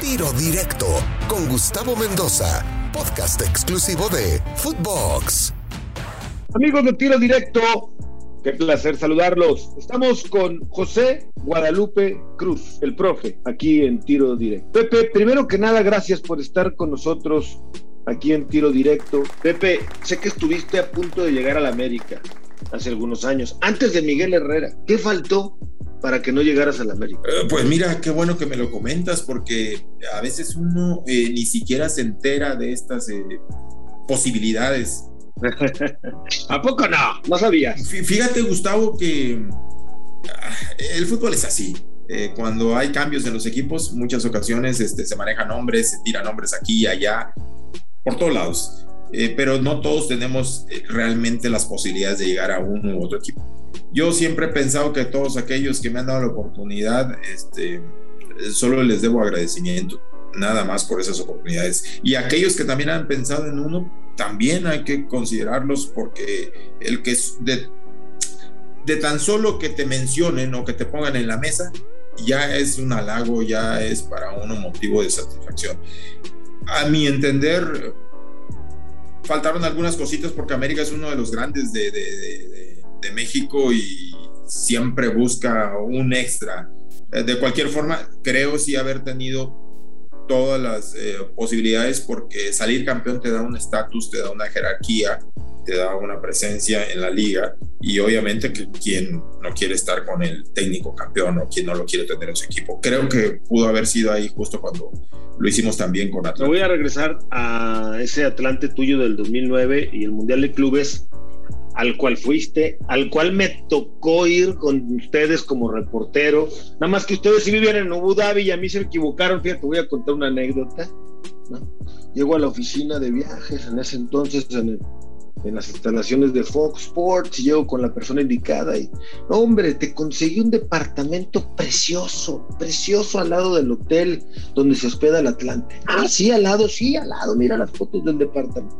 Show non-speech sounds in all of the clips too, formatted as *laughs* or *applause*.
Tiro Directo con Gustavo Mendoza, podcast exclusivo de Footbox. Amigos de Tiro Directo, qué placer saludarlos. Estamos con José Guadalupe Cruz, el profe, aquí en Tiro Directo. Pepe, primero que nada, gracias por estar con nosotros aquí en Tiro Directo. Pepe, sé que estuviste a punto de llegar a la América hace algunos años, antes de Miguel Herrera. ¿Qué faltó para que no llegaras a la América? Eh, pues mira, qué bueno que me lo comentas, porque a veces uno eh, ni siquiera se entera de estas eh, posibilidades. *laughs* ¿A poco no? No sabía. Fíjate, Gustavo, que ah, el fútbol es así. cuando hay cambios en los equipos, muchas ocasiones este, se manejan nombres, se tiran nombres aquí y allá, por todos lados. pero no todos tenemos realmente las posibilidades de llegar a uno u otro equipo. Yo siempre he pensado que todos aquellos que me han dado la oportunidad, este, solo les debo agradecimiento, nada más por esas oportunidades. Y aquellos que también han pensado en uno, también hay que considerarlos porque el que de, de tan solo que te mencionen o que te pongan en la mesa, ya es un halago, ya es para uno motivo de satisfacción. A mi entender, faltaron algunas cositas porque América es uno de los grandes de, de de México y siempre busca un extra. Eh, de cualquier forma, creo sí haber tenido todas las eh, posibilidades porque salir campeón te da un estatus, te da una jerarquía, te da una presencia en la liga y obviamente que quien no quiere estar con el técnico campeón o quien no lo quiere tener en su equipo. Creo que pudo haber sido ahí justo cuando lo hicimos también con Atlante. Me voy a regresar a ese Atlante tuyo del 2009 y el Mundial de Clubes al cual fuiste, al cual me tocó ir con ustedes como reportero. Nada más que ustedes sí vivían en Abu Dhabi y a mí se equivocaron. Fíjate, voy a contar una anécdota. Llego a la oficina de viajes en ese entonces, en, las instalaciones de Fox Sports, y llego con la persona indicada y, hombre, te conseguí un departamento precioso, precioso al lado del hotel donde se hospeda el Atlante. Ah, sí, al lado, sí, al lado, mira las fotos del departamento.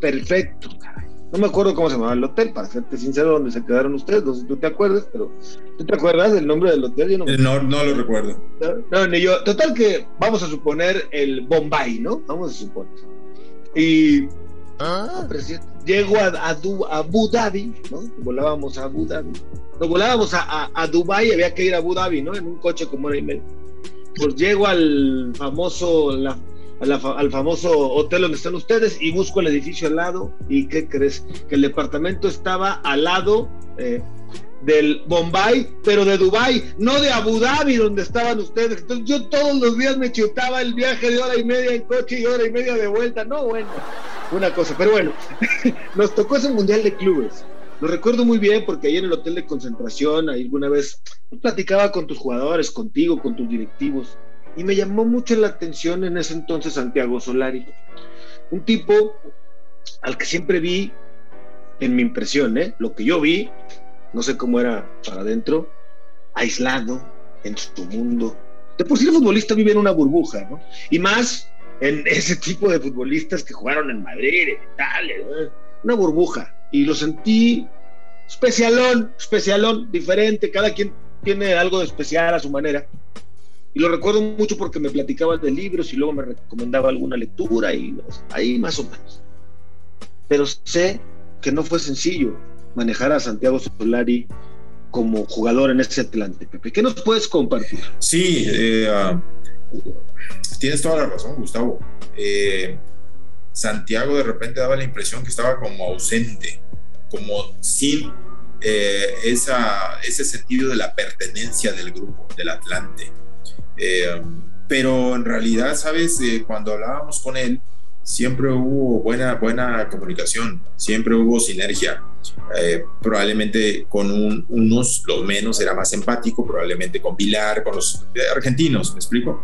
Perfecto, caray no me acuerdo cómo se llamaba el hotel, para serte sincero, donde se quedaron ustedes. No sé si tú te acuerdas, pero ¿tú te acuerdas del nombre del hotel? no, no, no, lo recuerdo. No, ni yo. Total que vamos a suponer el Bombay, ¿no? Vamos a suponer. Y ah. llego a, a, Abu Dhabi, ¿no? Volábamos a Abu Dhabi. Nos volábamos a, a, Dubai, había que ir a Abu Dhabi, ¿no? En un coche como hora y media. Pues llego al famoso, la al famoso hotel donde están ustedes y busco el edificio al lado. ¿Y qué crees? Que el departamento estaba al lado eh, del Bombay, pero de Dubai, no de Abu Dhabi, donde estaban ustedes. Entonces yo todos los días me chutaba el viaje de hora y media en coche y hora y media de vuelta. No, bueno, una cosa. Pero bueno, *laughs* nos tocó ese Mundial de Clubes. Lo recuerdo muy bien porque ahí en el hotel de concentración, ahí alguna vez platicaba con tus jugadores, contigo, con tus directivos y me llamó mucho la atención en ese entonces Santiago Solari, un tipo al que siempre vi, en mi impresión, ¿eh? lo que yo vi, no sé cómo era para adentro, aislado en su mundo. De por sí el futbolista vive en una burbuja, ¿no? Y más en *laughs* ese tipo de futbolistas que jugaron en Madrid, en Italia, una burbuja. Y lo sentí especialón, especialón, diferente, cada quien tiene algo de especial a su manera. Y lo recuerdo mucho porque me platicaba de libros y luego me recomendaba alguna lectura y ahí más o menos. Pero sé que no fue sencillo manejar a Santiago Solari como jugador en ese Atlante, Pepe. ¿Qué nos puedes compartir? Sí, eh, ah, tienes toda la razón, Gustavo. Eh, Santiago de repente daba la impresión que estaba como ausente, como sin eh, esa, ese sentido de la pertenencia del grupo, del Atlante. Eh, pero en realidad, ¿sabes? Eh, cuando hablábamos con él, siempre hubo buena, buena comunicación, siempre hubo sinergia. Eh, probablemente con unos, los menos, era más empático, probablemente con Pilar, con los argentinos, ¿me explico?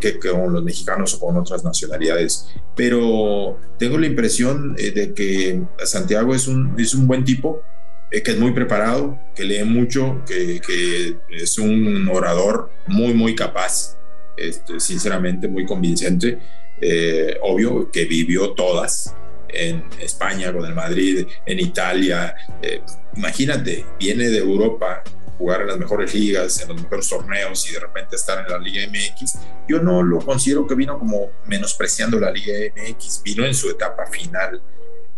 que, con los mexicanos o con otras nacionalidades. Pero tengo la impresión de que Santiago es un, es un buen tipo, que es muy preparado, que lee mucho, que, que es un orador muy, muy capaz, este, sinceramente muy convincente. Eh, obvio que vivió todas en España con el Madrid, en Italia. Eh, imagínate, viene de Europa jugar en las mejores ligas, en los mejores torneos y de repente estar en la Liga MX. Yo no lo considero que vino como menospreciando la Liga MX, vino en su etapa final,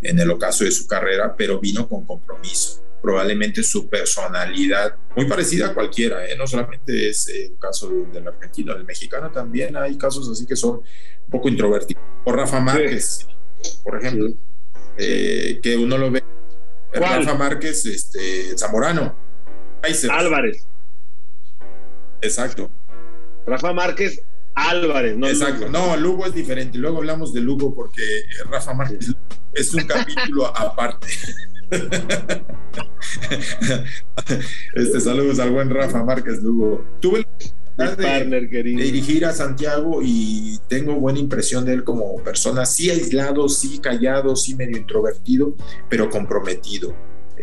en el ocaso de su carrera, pero vino con compromiso. Probablemente su personalidad, muy parecida a cualquiera, ¿eh? no solamente es el caso del argentino, del mexicano también hay casos así que son un poco introvertidos. O Rafa Márquez, por ejemplo, eh, que uno lo ve. Rafa Márquez, este, Zamorano Álvarez. Exacto. Rafa Márquez Álvarez, no Exacto. No, Lugo es diferente. Luego hablamos de Lugo porque Rafa Márquez es un capítulo *laughs* aparte. este, saludos al buen Rafa Márquez Lugo. Tuve la de, de, dirigir a Santiago y tengo buena impresión de él como persona, sí aislado, sí callado, sí medio introvertido, pero comprometido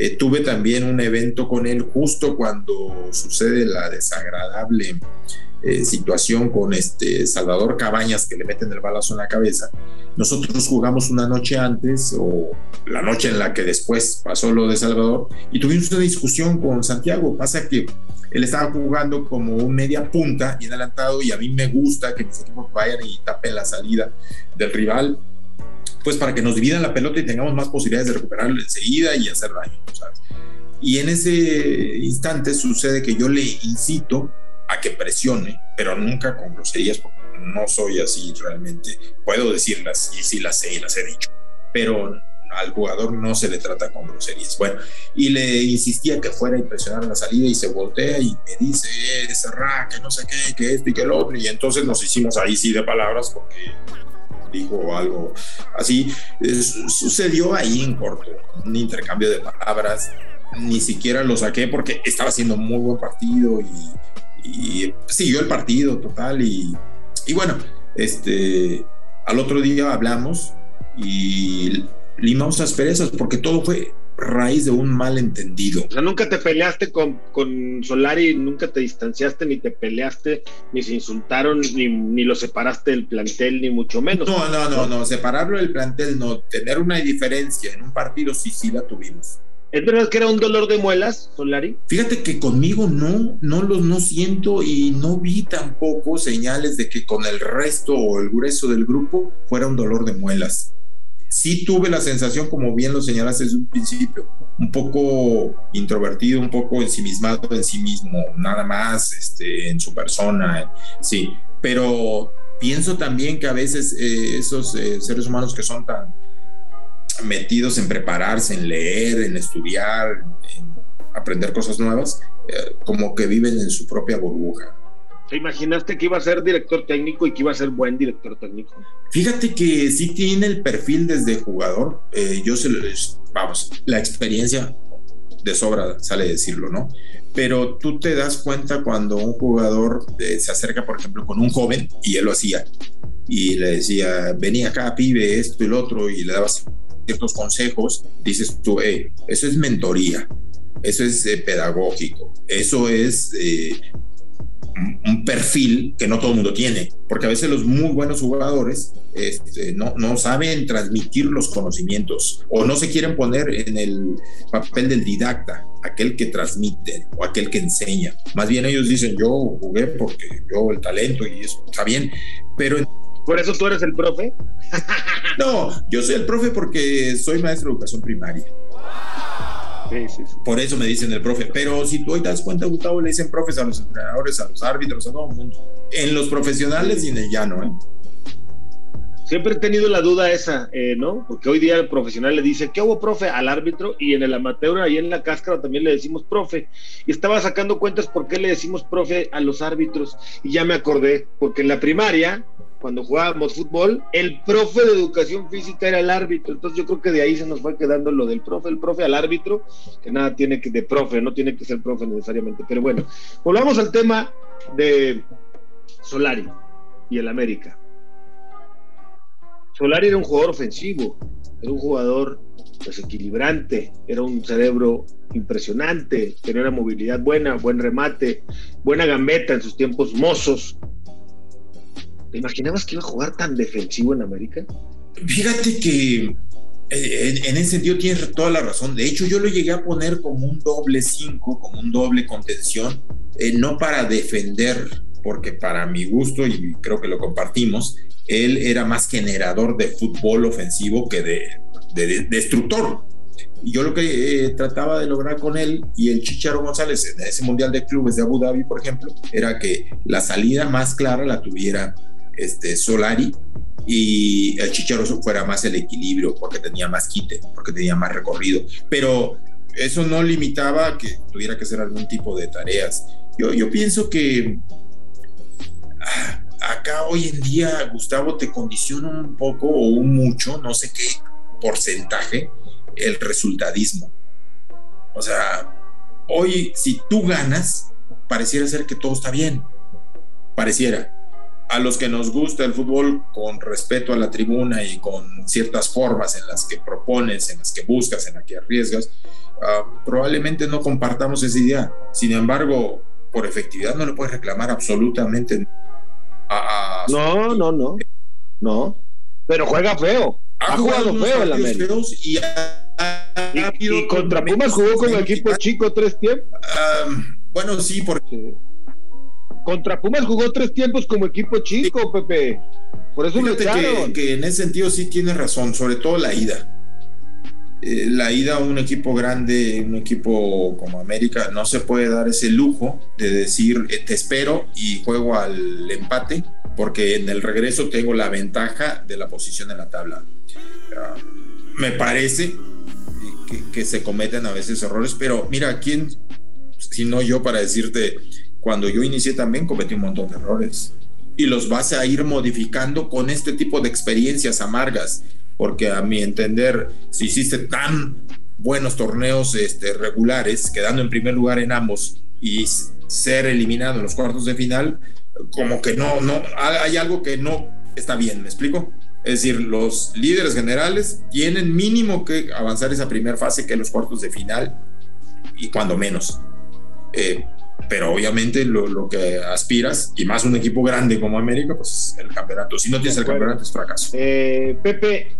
eh, tuve también un evento con él justo cuando sucede la desagradable eh, situación con este Salvador Cabañas que le meten el balazo en la cabeza. Nosotros jugamos una noche antes o la noche en la que después pasó lo de Salvador y tuvimos una discusión con Santiago. Pasa que él estaba jugando como un media punta y adelantado y a mí me gusta que mis equipos vayan y tapen la salida del rival pues para que nos dividan la pelota y tengamos más posibilidades de recuperarlo enseguida y hacer daño, ¿sabes? Y en ese instante sucede que yo le incito a que presione, pero nunca con groserías, porque no soy así realmente. Puedo decirlas y sí las sé y las he dicho, pero al jugador no se le trata con groserías. Bueno, y le insistía que fuera a impresionar la salida y se voltea y me dice, eh, cerrar, que no sé qué, que esto y que el otro. Y entonces nos hicimos ahí sí de palabras porque dijo algo así. sucedió ahí en corto, un intercambio de palabras. Ni siquiera lo saqué porque estaba haciendo muy buen partido y, siguió el partido total. Y, y bueno, este, al otro día hablamos y limamos asperezas porque todo fue raíz de un malentendido. O sea, nunca te peleaste con, con Solari, nunca te distanciaste, ni te peleaste, ni se insultaron, ni, ni lo separaste del plantel, ni mucho menos. No, no, no, no, separarlo del plantel, no. Tener una diferencia en un partido, sí, sí la tuvimos. ¿Es verdad que era un dolor de muelas, Solari? Fíjate que conmigo no, no los no siento y no vi tampoco señales de que con el resto o el grueso del grupo fuera un dolor de muelas sí tuve la sensación, como bien lo señalaste desde un principio, un poco introvertido, un poco ensimismado en sí mismo, nada más este, en su persona, sí, pero pienso también que a veces eh, esos eh, seres humanos que son tan metidos en prepararse, en leer, en estudiar, en aprender cosas nuevas, eh, como que viven en su propia burbuja. ¿Te imaginaste que iba a ser director técnico y que iba a ser buen director técnico? Fíjate que sí tiene el perfil desde jugador. Eh, yo se vamos, la experiencia de sobra sale decirlo, ¿no? Pero tú te das cuenta cuando un jugador eh, se acerca, por ejemplo, con un joven y él lo hacía y le decía, vení acá, pibe, esto y lo otro, y le dabas ciertos consejos, dices tú, eh, eso es mentoría, eso es pedagógico, eso es un perfil que no todo el mundo tiene, porque a veces los muy buenos jugadores este, no, no saben transmitir los conocimientos o no se quieren poner en el papel del didacta, aquel que transmite o aquel que enseña. Más bien ellos dicen, yo jugué porque yo el talento y eso está bien, pero... ¿Por eso tú eres el profe? *laughs* no, yo soy el profe porque soy maestro de educación primaria. Por eso me dicen el profe. Pero si tú hoy te das cuenta, Gustavo, le dicen profes a los entrenadores, a los árbitros, a todo el mundo. En los profesionales y en el llano, ¿eh? Siempre he tenido la duda esa, eh, ¿no? Porque hoy día el profesional le dice, ¿qué hubo, profe? Al árbitro y en el amateur, ahí en la cáscara también le decimos profe. Y estaba sacando cuentas por qué le decimos profe a los árbitros. Y ya me acordé, porque en la primaria cuando jugábamos fútbol, el profe de educación física era el árbitro. Entonces yo creo que de ahí se nos fue quedando lo del profe, el profe al árbitro, que nada tiene que de profe, no tiene que ser profe necesariamente. Pero bueno, volvamos al tema de Solari y el América. Solari era un jugador ofensivo, era un jugador desequilibrante, era un cerebro impresionante, tenía una movilidad buena, buen remate, buena gambeta en sus tiempos mozos, ¿Te imaginabas que iba a jugar tan defensivo en América? Fíjate que eh, en, ese sentido tienes toda la razón. De hecho, yo lo llegué a poner como un doble 5, como un doble contención, eh, no para defender, porque para mi gusto, y creo que lo compartimos, él era más generador de fútbol ofensivo que de, de, destructor. Y yo lo que eh, trataba de lograr con él y el Chicharo González en ese Mundial de Clubes de Abu Dhabi, por ejemplo, era que la salida más clara la tuviera este, Solari y el Chicharo fuera más el equilibrio porque tenía más quite, porque tenía más recorrido. Pero eso no limitaba que tuviera que hacer algún tipo de tareas. Yo, yo pienso que ah, acá hoy en día, Gustavo, te condiciona un poco o un mucho, no sé qué porcentaje, el resultadismo. O sea, hoy si tú ganas, pareciera ser que todo está bien. Pareciera a los que nos gusta el fútbol con respeto a la tribuna y con ciertas formas en las que propones, en las que buscas, en las que arriesgas, ah, probablemente no compartamos esa idea. Sin embargo, por efectividad no le puedes reclamar absolutamente a... no, no, no, no. Pero juega feo. Ha, jugado, feo el América. Y, contra Pumas jugó con el equipo chico tres tiempos. Ah, bueno, sí, porque contra Pumas jugó tres tiempos como equipo chico, Pepe. Por eso Fíjate que, que, en ese sentido sí tiene razón, sobre todo la ida. Eh, la ida a un equipo grande, un equipo como América, no se puede dar ese lujo de decir eh, te espero y juego al empate, porque en el regreso tengo la ventaja de la posición en la tabla. Ah, me parece que, que, se cometen a veces errores, pero mira, ¿quién, si no yo, para decirte cuando yo inicié también cometí un montón de errores y los vas a ir modificando con este tipo de experiencias amargas, porque a mi entender, si hiciste tan buenos torneos este, regulares, quedando en primer lugar en ambos y ser eliminado en los cuartos de final, como que no, no, hay algo que no está bien, ¿me explico? Es decir, los líderes generales tienen mínimo que avanzar esa primera fase que los cuartos de final y cuando menos. Eh, pero obviamente lo, que aspiras, y más un equipo grande como América, pues el campeonato. Si no tienes el campeonato es fracaso. Eh, Pepe,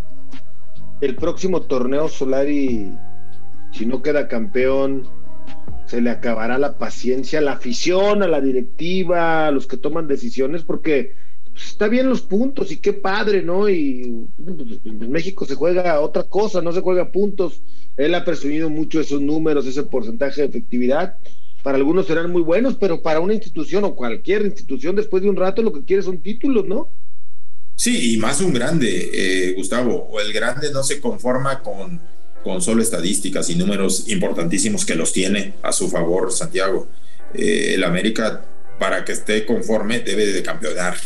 el próximo torneo Solari, si no queda campeón, se le acabará la paciencia a la afición, a la directiva, a los que toman decisiones, porque pues, está bien los puntos y qué padre, ¿no? Y pues, en México se juega otra cosa, no se juega puntos. Él ha presumido mucho esos números, ese porcentaje de efectividad para algunos serán muy buenos, pero para una institución o cualquier institución después de un rato lo que quiere son títulos, ¿no? Sí, y más un grande, eh, Gustavo. O el grande no se conforma con, con solo estadísticas y números importantísimos que los tiene a su favor Santiago. Eh, el América, para que esté conforme, debe de campeonar.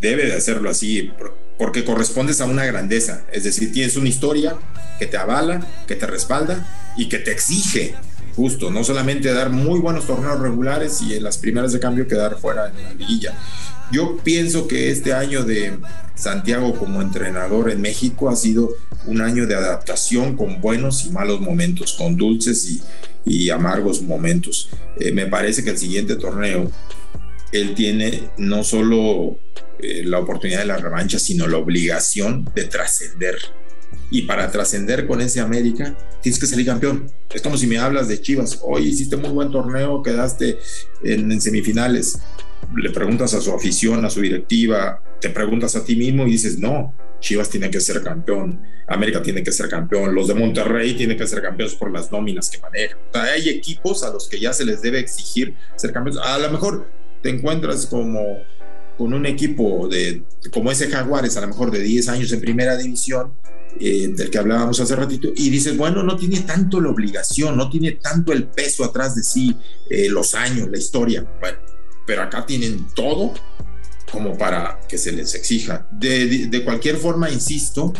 Debe de hacerlo así, porque correspondes a una grandeza. Es decir, tienes una historia que te avala, que te respalda y que te exige justo, no solamente dar muy buenos torneos regulares y en las primeras de cambio quedar fuera en la liguilla. Yo pienso que este año de Santiago como entrenador en México ha sido un año de adaptación con buenos y malos momentos, con dulces y, amargos momentos. Eh, me parece que el siguiente torneo él tiene no solo eh, la oportunidad de la revancha, sino la obligación de trascender y para trascender con ese América tienes que salir campeón. Es como si me hablas de Chivas, hoy hiciste muy buen torneo, quedaste en, semifinales. Le preguntas a su afición, a su directiva, te preguntas a ti mismo y dices, no, Chivas tiene que ser campeón, América tiene que ser campeón, los de Monterrey tienen que ser campeones por las nóminas que manejan. hay equipos a los que ya se les debe exigir ser campeones. A lo mejor te encuentras como con un equipo de como ese Jaguares, a lo mejor de 10 años en primera división, eh, del que hablábamos hace ratito, y dices, bueno, no tiene tanto la obligación, no tiene tanto el peso atrás de sí, eh, los años, la historia. Bueno, pero acá tienen todo como para que se les exija. De, de cualquier forma, insisto,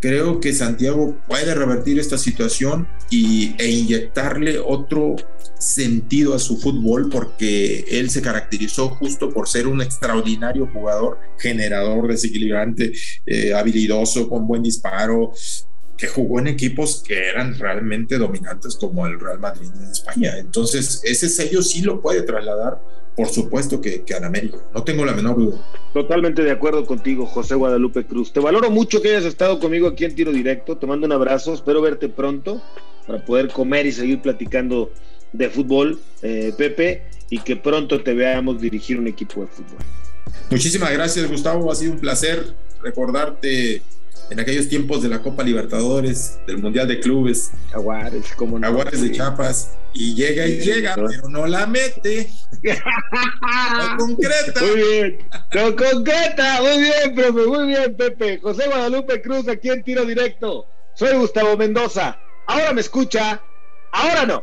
creo que Santiago puede revertir esta situación y, e inyectarle otro sentido a su fútbol porque él se caracterizó justo por ser un extraordinario jugador, generador, desequilibrante, eh, habilidoso, con buen disparo. que jugó en equipos que eran realmente dominantes como el Real Madrid en España. Entonces, ese sello sí lo puede trasladar, por supuesto, que, que América. No tengo la menor duda. Totalmente de acuerdo contigo, José Guadalupe Cruz. Te valoro mucho que hayas estado conmigo aquí en Tiro Directo. Te mando un abrazo. Espero verte pronto para poder comer y seguir platicando de fútbol, eh, Pepe, y que pronto te veamos dirigir un equipo de fútbol. Muchísimas gracias, Gustavo. Ha sido un placer recordarte en aquellos tiempos de la Copa Libertadores, del Mundial de Clubes. Jaguares, como no. Jaguares de Chiapas. Y llega y llega, pero no la mete. *laughs* no concreta. Muy bien, no concreta. Muy bien, profe, muy bien, Pepe. José Guadalupe Cruz, aquí en Tiro Directo. Soy Gustavo Mendoza. Ahora me escucha, ahora no.